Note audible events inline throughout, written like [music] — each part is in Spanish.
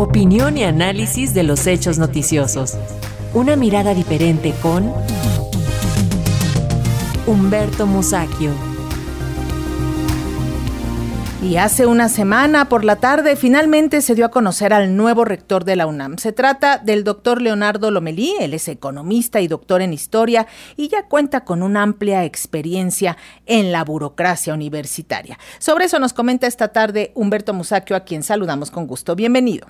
Opinión y análisis de los hechos noticiosos. Una mirada diferente con Humberto Musacchio. Y hace una semana por la tarde finalmente se dio a conocer al nuevo rector de la UNAM. Se trata del doctor Leonardo Lomelí, él es economista y doctor en historia y ya cuenta con una amplia experiencia en la burocracia universitaria. Sobre eso nos comenta esta tarde Humberto Musacchio, a quien saludamos con gusto. Bienvenido.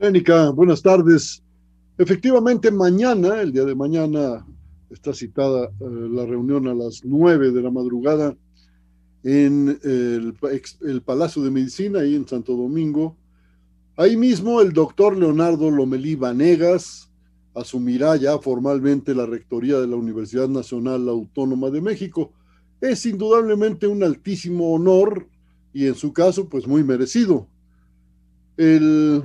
Lénica, buenas tardes. Efectivamente, mañana, el día de mañana, está citada eh, la reunión a las nueve de la madrugada en el, Palacio de Medicina, ahí en Santo Domingo. Ahí mismo el doctor Leonardo Lomelí Vanegas asumirá ya formalmente la rectoría de la Universidad Nacional Autónoma de México. Es indudablemente un altísimo honor y en su caso, pues muy merecido. El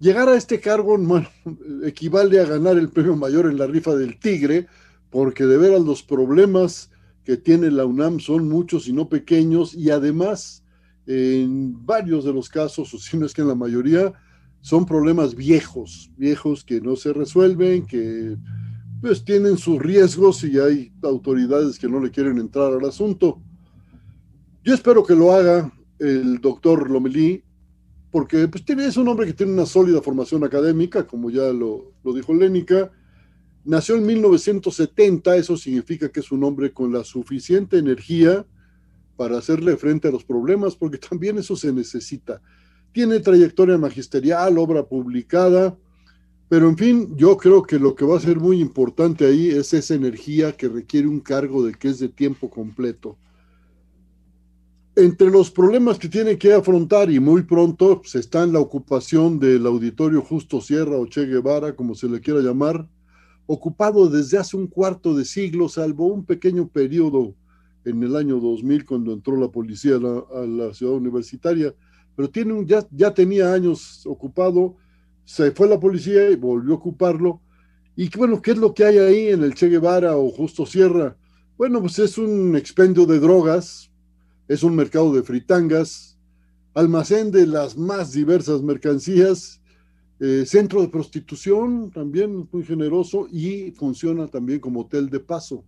llegar a este cargo [laughs] equivale a ganar el premio mayor en la rifa del Tigre, porque de veras los problemas que tiene la UNAM son muchos y no pequeños y además en varios de los casos, [laughs] o si no es que en la mayoría, son problemas viejos, viejos que no se resuelven, que pues tienen sus riesgos y hay autoridades que no le quieren entrar al asunto. Yo espero que lo haga el doctor Lomelí, porque pues, tiene, es un hombre que tiene una sólida formación académica, como ya lo, lo dijo Lénica, Nació en 1970, eso significa que es un hombre con la suficiente energía para hacerle frente a los problemas, porque [laughs] también eso se necesita. Tiene trayectoria magisterial, obra publicada, pero en fin, yo creo que lo que va a ser muy importante ahí es esa energía que requiere un cargo de que es de tiempo completo. Entre los problemas que tiene que afrontar y muy pronto pues, está en la ocupación del auditorio Justo Sierra o Che Guevara, como se le quiera llamar, ocupado desde hace un cuarto de siglo, salvo un pequeño periodo en el año 2000 cuando entró la policía a la, ciudad universitaria, pero tiene ya, ya tenía años ocupado, se fue la policía y volvió a ocuparlo. Y bueno, ¿qué es lo que hay ahí en el Che Guevara o Justo Sierra? Bueno, pues es un expendio de drogas, es un mercado de fritangas, almacén de las más diversas mercancías eh, centro de prostitución, también muy generoso, y funciona también como hotel de paso,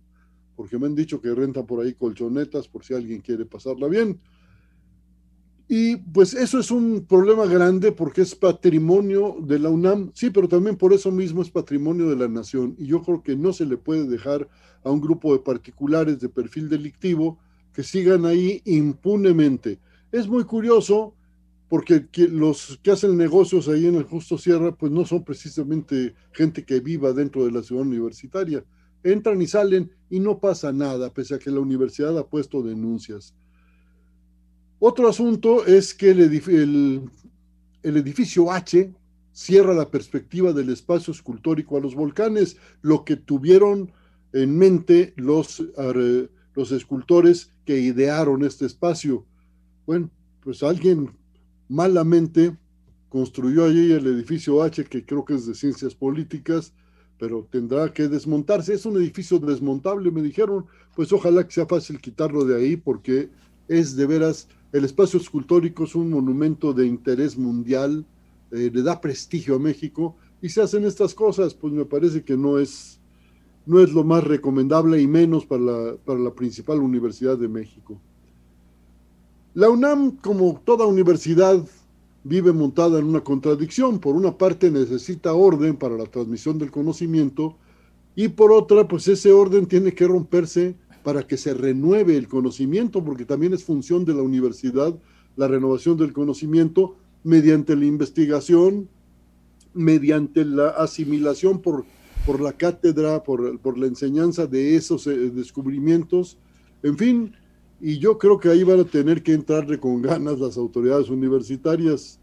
porque me han dicho que renta por ahí colchonetas por si alguien quiere pasarla bien. Y pues eso es un problema grande porque es patrimonio de la UNAM, sí, pero también por eso mismo es patrimonio de la nación. Y yo creo que no se le puede dejar a un grupo de particulares de perfil delictivo que sigan ahí impunemente. Es muy curioso porque los que hacen negocios ahí en el Justo Sierra, pues no son precisamente gente que viva dentro de la ciudad universitaria. Entran y salen y no pasa nada, pese a que la universidad ha puesto denuncias. Otro asunto es que el, edificio H cierra la perspectiva del espacio escultórico a los volcanes, lo que tuvieron en mente los, los escultores que idearon este espacio. Bueno, pues alguien malamente construyó allí el edificio H, que creo que es de ciencias políticas, pero tendrá que desmontarse. Es un edificio desmontable, me dijeron, pues ojalá que sea fácil quitarlo de ahí, porque es de veras, el espacio escultórico es un monumento de interés mundial, eh, le da prestigio a México, y se hacen estas cosas, pues me parece que no es, no es lo más recomendable y menos para la, para la principal universidad de México. La UNAM, como toda universidad, vive montada en una contradicción. Por una parte necesita orden para la transmisión del conocimiento y por otra, pues ese orden tiene que romperse para que se renueve el conocimiento, porque también es función de la universidad la renovación del conocimiento mediante la investigación, mediante la asimilación por, por la cátedra, por, por la enseñanza de esos eh, descubrimientos. En fin, y yo creo que ahí van a tener que entrarle con ganas las autoridades universitarias.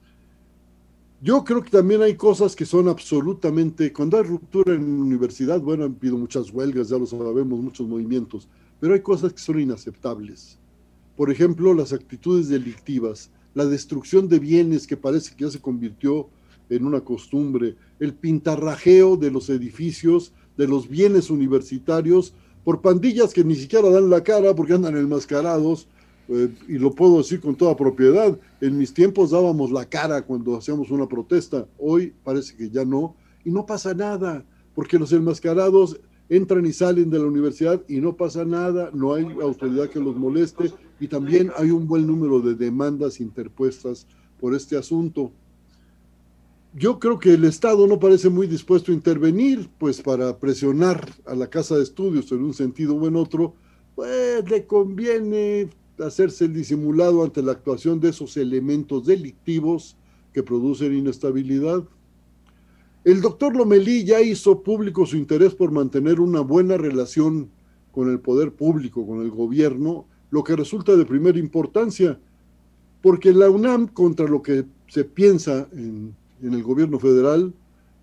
Yo creo que también hay cosas que son absolutamente, cuando hay ruptura en la universidad, bueno, han habido muchas huelgas, ya lo sabemos, muchos movimientos, pero hay cosas que son inaceptables. Por ejemplo, las actitudes delictivas, la destrucción de bienes que parece que ya se convirtió en una costumbre, el pintarrajeo de los edificios, de los bienes universitarios, por pandillas que ni siquiera dan la cara porque andan enmascarados. eh, y lo puedo decir con toda propiedad, en mis tiempos dábamos la cara cuando hacíamos una protesta, hoy parece que ya no, y no pasa nada, porque los enmascarados entran y salen de la universidad y no pasa nada, no hay autoridad que los moleste y también hay un buen número de demandas interpuestas por este asunto. Yo creo que el Estado no parece muy dispuesto a intervenir, pues para presionar a la Casa de Estudios en un sentido o en otro, pues le conviene hacerse el disimulado ante la actuación de esos elementos delictivos que producen inestabilidad. El doctor Lomelí ya hizo público su interés por mantener una buena relación con el poder público, con el gobierno, lo que resulta de primera importancia, porque la UNAM, contra lo que se piensa en, en el gobierno federal,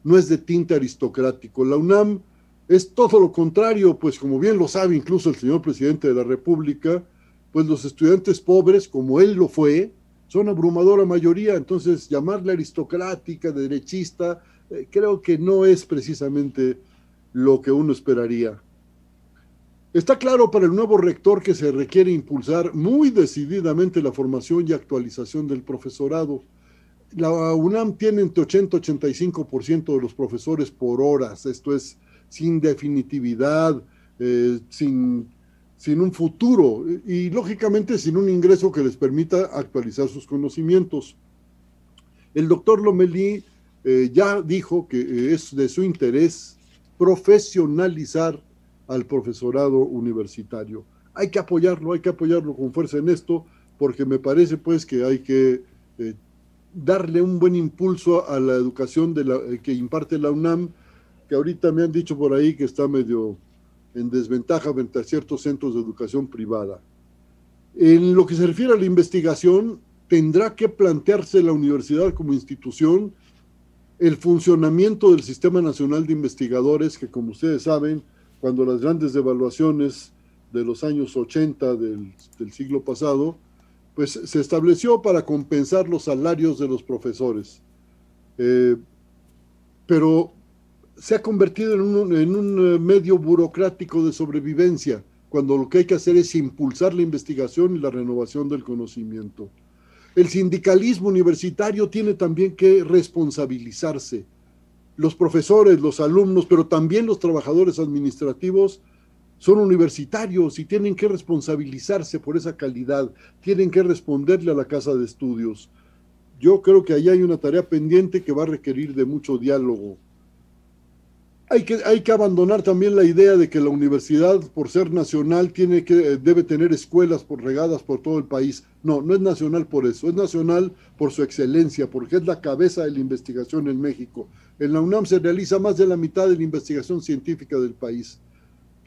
no es de tinte aristocrático. La UNAM es todo lo contrario, pues como bien lo sabe incluso el señor presidente de la República, pues los estudiantes pobres, como él lo fue, son abrumadora mayoría, entonces llamarle aristocrática, derechista, eh, creo que no es precisamente lo que uno esperaría. Está claro para el nuevo rector que se requiere impulsar muy decididamente la formación y actualización del profesorado. La UNAM tiene entre 80 y 85% de los profesores por horas, esto es sin definitividad, eh, sin, sin un futuro y lógicamente sin un ingreso que les permita actualizar sus conocimientos. El doctor Lomelí eh, ya dijo que eh, es de su interés profesionalizar al profesorado universitario. Hay que apoyarlo, hay que apoyarlo con fuerza en esto, porque me parece pues que hay que darle un buen impulso a la educación la, que imparte la UNAM, que ahorita me han dicho por ahí que está medio en desventaja frente a ciertos centros de educación privada. En lo que se refiere a la investigación, tendrá que plantearse la universidad como institución el funcionamiento del Sistema Nacional de Investigadores, que como ustedes saben, cuando las grandes devaluaciones de los años 80 del, siglo pasado, pues se estableció para compensar los salarios de los profesores. Eh, pero se ha convertido en un, en un eh, medio burocrático de sobrevivencia, cuando lo que hay que hacer es impulsar la investigación y la renovación del conocimiento. El sindicalismo universitario tiene también que responsabilizarse. Los profesores, los alumnos, pero también los trabajadores administrativos son universitarios y tienen que responsabilizarse por esa calidad, tienen que responderle a la casa de estudios. Yo creo que ahí hay una tarea pendiente que va a requerir de mucho diálogo hay que, hay que abandonar también la idea de que la universidad, por ser nacional, tiene que, eh, debe tener escuelas por regadas por todo el país. No, no es nacional por eso, es nacional por su excelencia, porque es la cabeza de la investigación en México. En la UNAM se realiza más de la mitad de la investigación científica del país.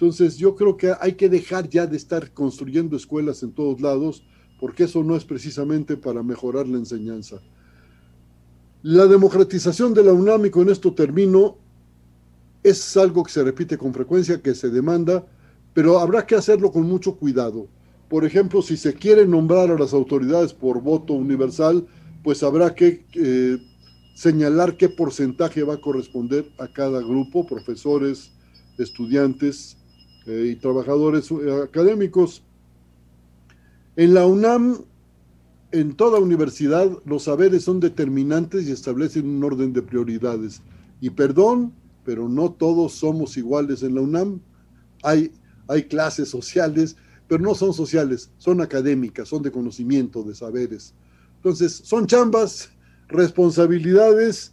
Entonces yo creo que hay que dejar ya de estar construyendo escuelas en todos lados, porque eso no es precisamente para mejorar la enseñanza. La democratización de la UNAM, y con esto termino, es algo que se repite con frecuencia, que se demanda, pero habrá que hacerlo con mucho cuidado. Por ejemplo, si se quiere nombrar a las autoridades por voto universal, pues habrá que eh, señalar qué porcentaje va a corresponder a cada grupo, profesores, estudiantes eh, y trabajadores eh, académicos. En la UNAM, en toda universidad, los saberes son determinantes y establecen un orden de prioridades. Y perdón, pero no todos somos iguales en la UNAM. Hay, hay clases sociales, pero no son sociales, son académicas, son de conocimiento, de saberes. Entonces, son chambas, responsabilidades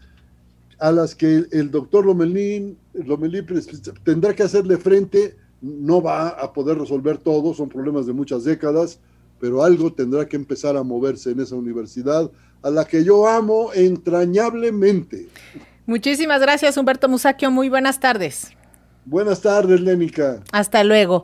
a las que el doctor Lomelín, Lomelí tendrá que hacerle frente, no va a poder resolver todo, son problemas de muchas décadas, pero algo tendrá que empezar a moverse en esa universidad, a la que yo amo entrañablemente. Muchísimas gracias, Humberto Musaquio. Muy buenas tardes. Buenas tardes, Lénica. Hasta luego.